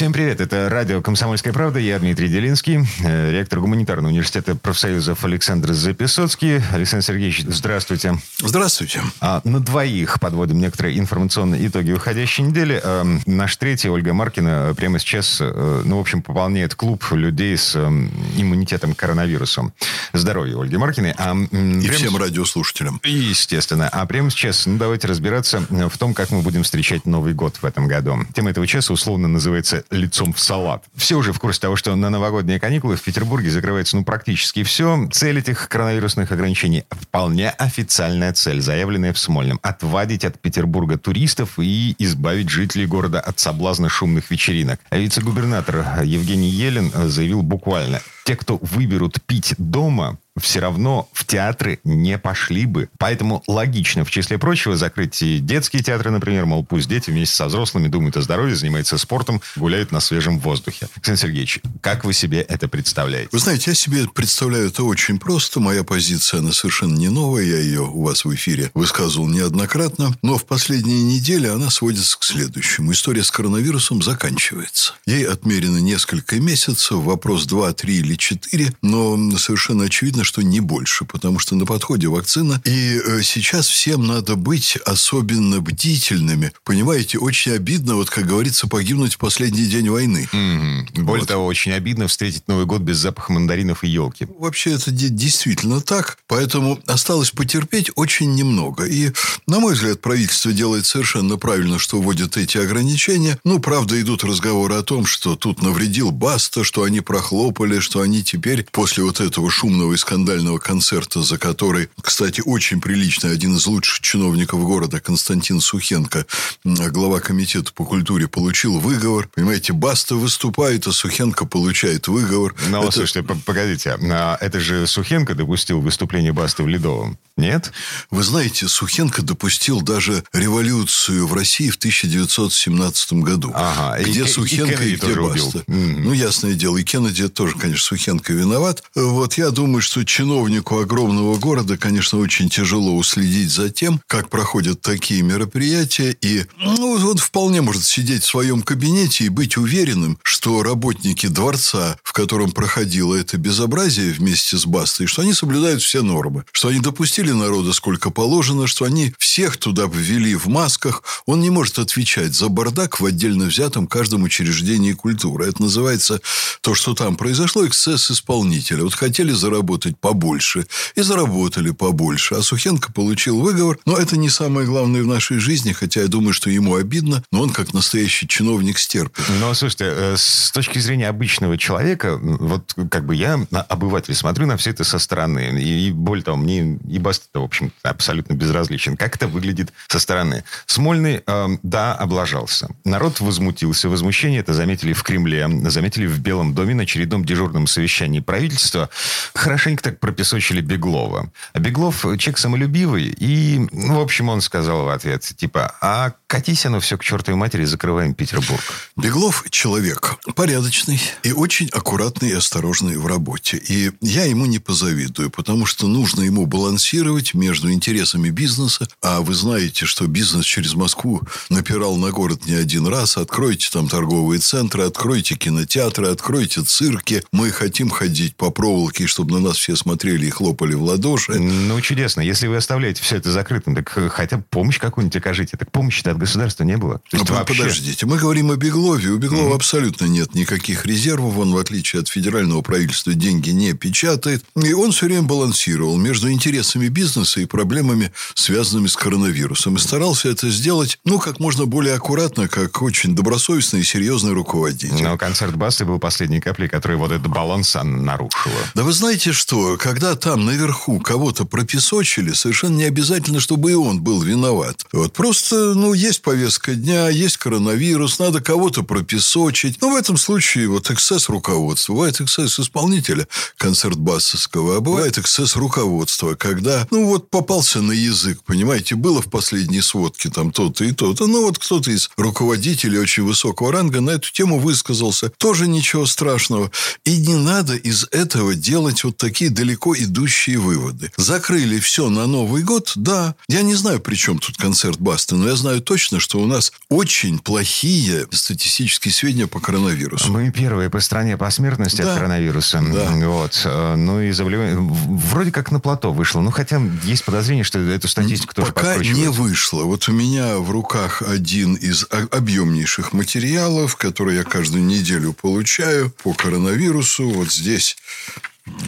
Всем привет, это радио «Комсомольская правда», я Дмитрий Делинский, э, ректор гуманитарного университета профсоюзов Александр Записоцкий. Александр Сергеевич, здравствуйте. Здравствуйте. А, на двоих подводим некоторые информационные итоги уходящей недели. А, наш третий, Ольга Маркина, прямо сейчас, а, ну, в общем, пополняет клуб людей с а, иммунитетом к коронавирусу. Здоровья Ольги Маркиной. А, И всем радиослушателям. Естественно. А прямо сейчас, ну, давайте разбираться в том, как мы будем встречать Новый год в этом году. Тема этого часа условно называется лицом в салат. Все уже в курсе того, что на новогодние каникулы в Петербурге закрывается ну практически все. Цель этих коронавирусных ограничений вполне официальная цель, заявленная в Смольном. Отвадить от Петербурга туристов и избавить жителей города от соблазна шумных вечеринок. А вице-губернатор Евгений Елен заявил буквально, те, кто выберут пить дома, все равно в театры не пошли бы. Поэтому логично, в числе прочего, закрыть и детские театры, например, мол, пусть дети вместе со взрослыми думают о здоровье, занимаются спортом, гуляют на свежем воздухе. Александр Сергеевич, как вы себе это представляете? Вы знаете, я себе представляю это очень просто. Моя позиция, она совершенно не новая. Я ее у вас в эфире высказывал неоднократно. Но в последние недели она сводится к следующему. История с коронавирусом заканчивается. Ей отмерено несколько месяцев, вопрос 2, 3 или 4, но совершенно очевидно, что не больше, потому что на подходе вакцина. И э, сейчас всем надо быть особенно бдительными. Понимаете, очень обидно, вот как говорится, погибнуть в последний день войны. Mm-hmm. Более вот. того, очень обидно встретить Новый год без запаха мандаринов и елки. Вообще это действительно так. Поэтому осталось потерпеть очень немного. И, на мой взгляд, правительство делает совершенно правильно, что вводит эти ограничения. Ну, правда, идут разговоры о том, что тут навредил Баста, что они прохлопали, что они теперь после вот этого шумного и скандального концерта, за который, кстати, очень приличный, один из лучших чиновников города Константин Сухенко, глава комитета по культуре, получил выговор. Понимаете, Баста выступает, а Сухенко получает выговор. Ну, это... слушайте, погодите, а это же Сухенко допустил выступление Басты в Ледовом, нет? Вы знаете, Сухенко допустил даже революцию в России в 1917 году. Ага. Где и, Сухенко и, и где Баста. Mm-hmm. Ну, ясное дело, и Кеннеди тоже, конечно, Сухенко виноват. Вот я думаю, что чиновнику огромного города, конечно, очень тяжело уследить за тем, как проходят такие мероприятия. И ну, он вполне может сидеть в своем кабинете и быть уверенным, что работники дворца, в котором проходило это безобразие вместе с Бастой, что они соблюдают все нормы, что они допустили народа сколько положено, что они всех туда ввели в масках. Он не может отвечать за бардак в отдельно взятом каждом учреждении культуры. Это называется то, что там произошло, эксцесс исполнителя. Вот хотели заработать побольше и заработали побольше. А Сухенко получил выговор. Но это не самое главное в нашей жизни, хотя я думаю, что ему обидно, но он как настоящий чиновник стерпит. Но, слушайте, э, с точки зрения обычного человека, вот как бы я, обыватель, смотрю на все это со стороны. И, и более того, мне и Баста, в общем, абсолютно безразличен. Как это выглядит со стороны? Смольный, э, да, облажался. Народ возмутился. Возмущение это заметили в Кремле, заметили в Белом доме на очередном дежурном совещании правительства. Хорошенько так пропесочили Беглова. А Беглов человек самолюбивый. И, ну, в общем, он сказал в ответ, типа, а катись оно все к чертовой матери, закрываем Петербург. Беглов человек порядочный и очень аккуратный и осторожный в работе. И я ему не позавидую, потому что нужно ему балансировать между интересами бизнеса. А вы знаете, что бизнес через Москву напирал на город не один раз. Откройте там торговые центры, откройте кинотеатры, откройте цирки. Мы хотим ходить по проволоке, чтобы на нас все смотрели и хлопали в ладоши. Ну, чудесно. Если вы оставляете все это закрытым, так хотя бы помощь какую-нибудь окажите. Так помощи-то от государства не было. То есть, ну, вообще... Подождите, мы говорим о Беглове. У Беглова mm-hmm. абсолютно нет никаких резервов. Он, в отличие от федерального правительства, деньги не печатает. И он все время балансировал между интересами бизнеса и проблемами, связанными с коронавирусом. И старался это сделать, ну, как можно более аккуратно, как очень добросовестный и серьезный руководитель. Но концерт Басты был последней каплей, которая вот этот баланс нарушила. Да вы знаете что? Когда там наверху кого-то пропесочили, совершенно не обязательно, чтобы и он был виноват. Вот просто, ну, есть повестка дня, есть коронавирус, надо кого-то пропесочить. Но в этом случае вот эксцесс руководства. Бывает эксцесс исполнителя концерт басовского, а бывает эксцесс руководства, когда когда, ну вот попался на язык, понимаете, было в последней сводке там то-то и то-то, ну вот кто-то из руководителей очень высокого ранга на эту тему высказался, тоже ничего страшного. И не надо из этого делать вот такие далеко идущие выводы. Закрыли все на Новый год, да. Я не знаю, при чем тут концерт Басты, но я знаю точно, что у нас очень плохие статистические сведения по коронавирусу. Мы первые по стране по смертности да. от коронавируса. Да. Вот. Ну и заболевание вроде как на плато вышло. Ну, хотя есть подозрение, что эту статистику тоже Пока не вышло. Вот у меня в руках один из объемнейших материалов, который я каждую неделю получаю по коронавирусу. Вот здесь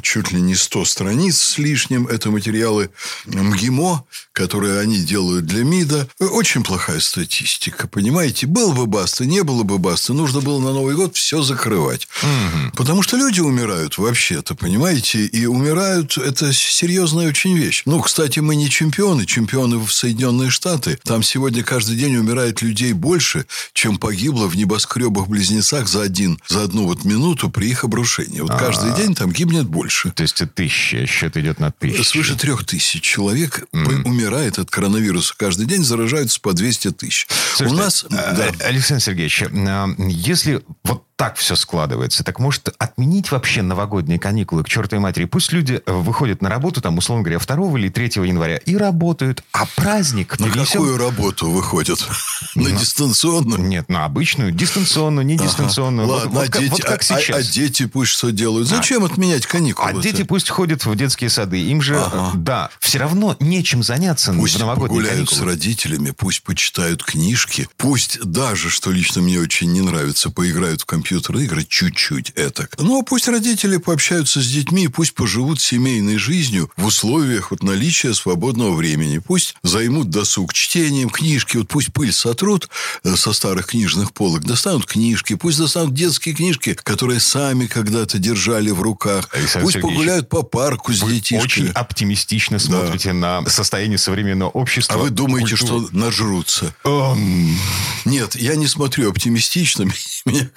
чуть ли не 100 страниц с лишним. Это материалы МГИМО, которые они делают для МИДа. Очень плохая статистика, понимаете? Был бы Баста, не было бы Баста. Нужно было на Новый год все закрывать. Угу. Потому что люди умирают вообще-то, понимаете? И умирают, это серьезная очень вещь. Ну, кстати, мы не чемпионы. Чемпионы в Соединенные Штаты. Там сегодня каждый день умирает людей больше, чем погибло в небоскребах-близнецах за, один, за одну вот минуту при их обрушении. Вот каждый А-а-а. день там гибнет больше. То есть тысяча, счет идет на тысячу. Свыше трех тысяч человек mm. умирает от коронавируса. Каждый день заражаются по 200 тысяч. Слушайте, У нас... А, да. Александр Сергеевич, а, если вот так все складывается. Так может отменить вообще новогодние каникулы к чертовой матери? Пусть люди э, выходят на работу, там, условно говоря, 2 или 3 января и работают, а праздник На перенесем... какую работу выходят? На дистанционную? Нет, на обычную, дистанционную, не дистанционную. Ладно, а дети, вот а, а дети пусть что делают? Зачем отменять каникулы? А дети пусть ходят в детские сады. Им же, да, все равно нечем заняться в новогодние каникулы. с родителями, пусть почитают книжки, пусть даже, что лично мне очень не нравится, поиграют в компьютер компьютерные игры чуть-чуть это. Ну, а пусть родители пообщаются с детьми, пусть поживут семейной жизнью в условиях вот наличия свободного времени. Пусть займут досуг чтением, книжки. Вот пусть пыль сотрут э, со старых книжных полок, достанут книжки, пусть достанут детские книжки, которые сами когда-то держали в руках. Александр пусть Сергеевич, погуляют по парку с вы детишками. очень оптимистично смотрите да. на состояние современного общества. А вы думаете, культуру. что нажрутся? Um... Нет, я не смотрю оптимистично. Меня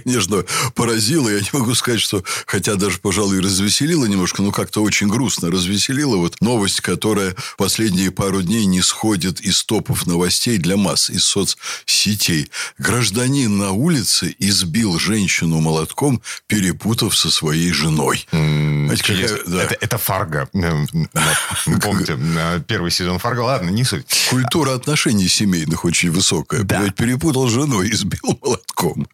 конечно, поразило. Я не могу сказать, что, хотя даже, пожалуй, развеселило немножко, но как-то очень грустно развеселило. Вот новость, которая последние пару дней не сходит из топов новостей для масс, из соцсетей. Гражданин на улице избил женщину молотком, перепутав со своей женой. Знаете, какая, да. это, это Фарго. Помните, первый сезон Фарго. Ладно, не суть. Культура отношений семейных очень высокая. Да. Перепутал жену и избил молотком.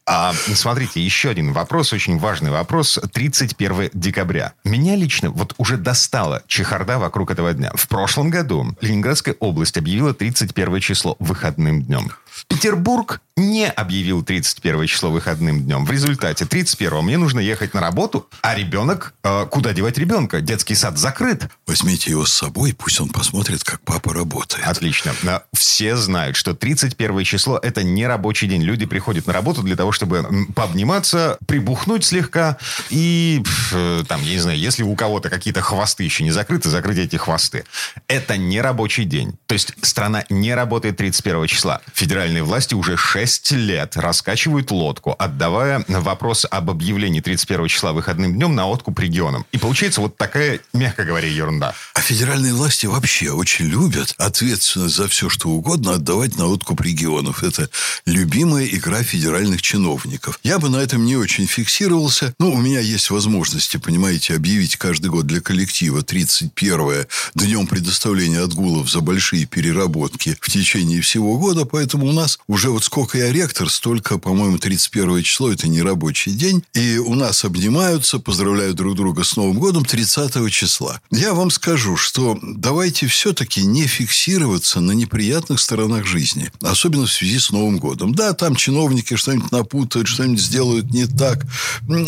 А смотрите, еще один вопрос, очень важный вопрос. 31 декабря. Меня лично вот уже достала чехарда вокруг этого дня. В прошлом году Ленинградская область объявила 31 число выходным днем. Петербург не объявил 31 число выходным днем. В результате 31 мне нужно ехать на работу, а ребенок... Э, куда девать ребенка? Детский сад закрыт. Возьмите его с собой, пусть он посмотрит, как папа работает. Отлично. Все знают, что 31 число – это не рабочий день. Люди приходят на работу для того, чтобы пообниматься, прибухнуть слегка и, э, там, я не знаю, если у кого-то какие-то хвосты еще не закрыты, закрыть эти хвосты. Это не рабочий день. То есть страна не работает 31 числа. Федеральные власти уже 6 6 лет раскачивают лодку, отдавая вопрос об объявлении 31 числа выходным днем на откуп регионам. И получается вот такая, мягко говоря, ерунда. А федеральные власти вообще очень любят ответственность за все, что угодно отдавать на откуп регионов. Это любимая игра федеральных чиновников. Я бы на этом не очень фиксировался. Ну, у меня есть возможности, понимаете, объявить каждый год для коллектива 31 днем предоставления отгулов за большие переработки в течение всего года. Поэтому у нас уже вот сколько я ректор, столько, по-моему, 31 число – это не рабочий день. И у нас обнимаются, поздравляют друг друга с Новым годом 30 числа. Я вам скажу, что давайте все-таки не фиксироваться на неприятных сторонах жизни. Особенно в связи с Новым годом. Да, там чиновники что-нибудь напутают, что-нибудь сделают не так.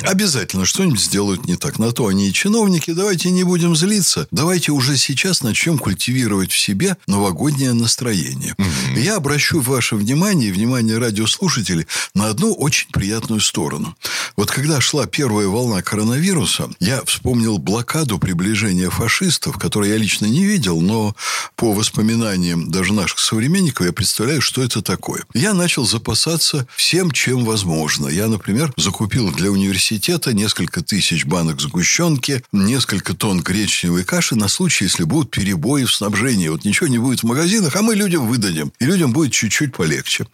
Обязательно что-нибудь сделают не так. На то они и чиновники. Давайте не будем злиться. Давайте уже сейчас начнем культивировать в себе новогоднее настроение. Угу. Я обращу ваше внимание, внимание внимание радиослушатели, на одну очень приятную сторону. Вот когда шла первая волна коронавируса, я вспомнил блокаду приближения фашистов, которую я лично не видел, но по воспоминаниям даже наших современников я представляю, что это такое. Я начал запасаться всем, чем возможно. Я, например, закупил для университета несколько тысяч банок сгущенки, несколько тонн гречневой каши на случай, если будут перебои в снабжении. Вот ничего не будет в магазинах, а мы людям выдадим. И людям будет чуть-чуть полегче.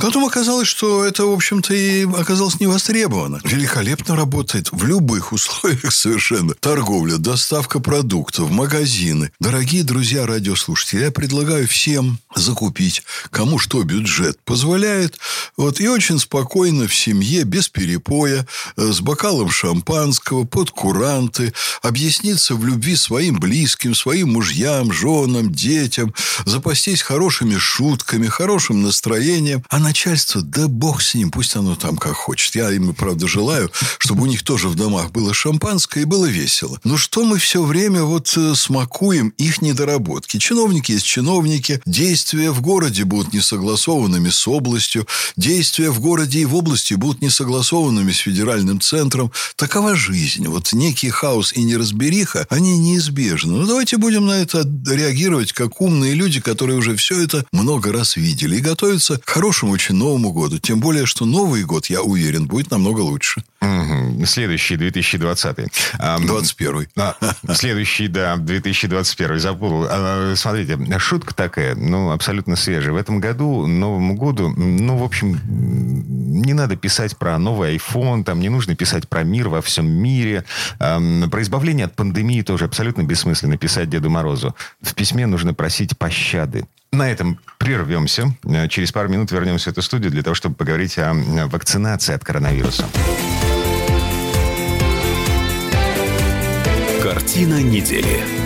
Потом оказалось, что это, в общем-то, и оказалось не востребовано. Великолепно работает в любых условиях совершенно. Торговля, доставка продуктов, магазины. Дорогие друзья радиослушатели, я предлагаю всем закупить, кому что бюджет позволяет. Вот, и очень спокойно в семье, без перепоя, э, с бокалом шампанского, под куранты, объясниться в любви своим близким, своим мужьям, женам, детям, запастись хорошими шутками, хорошим настроением. А начальство, да бог с ним, пусть оно там как хочет. Я им, правда, желаю, чтобы у них тоже в домах было шампанское и было весело. Но что мы все время вот э, смакуем их недоработки? Чиновники есть чиновники, действия в городе будут несогласованными с областью, действия в городе и в области будут несогласованными с федеральным центром. Такова жизнь. Вот некий хаос и неразбериха, они неизбежны. Но ну, давайте будем на это реагировать как умные люди, которые уже все это много раз видели и готовятся к хорошему очень Новому году. Тем более, что Новый год, я уверен, будет намного лучше. Угу. Следующий, 2020. 21. А, следующий, да, 2021. Забыл. А, смотрите, шутка такая, ну, абсолютно свежая. В этом году, Новому году, ну, в общем, не надо писать про новый iPhone, там не нужно писать про мир во всем мире. Про избавление от пандемии тоже абсолютно бессмысленно писать Деду Морозу. В письме нужно просить пощады. На этом прервемся. Э, через пару минут вернемся в эту студию для того, чтобы поговорить о вакцинации от коронавируса. Картина недели.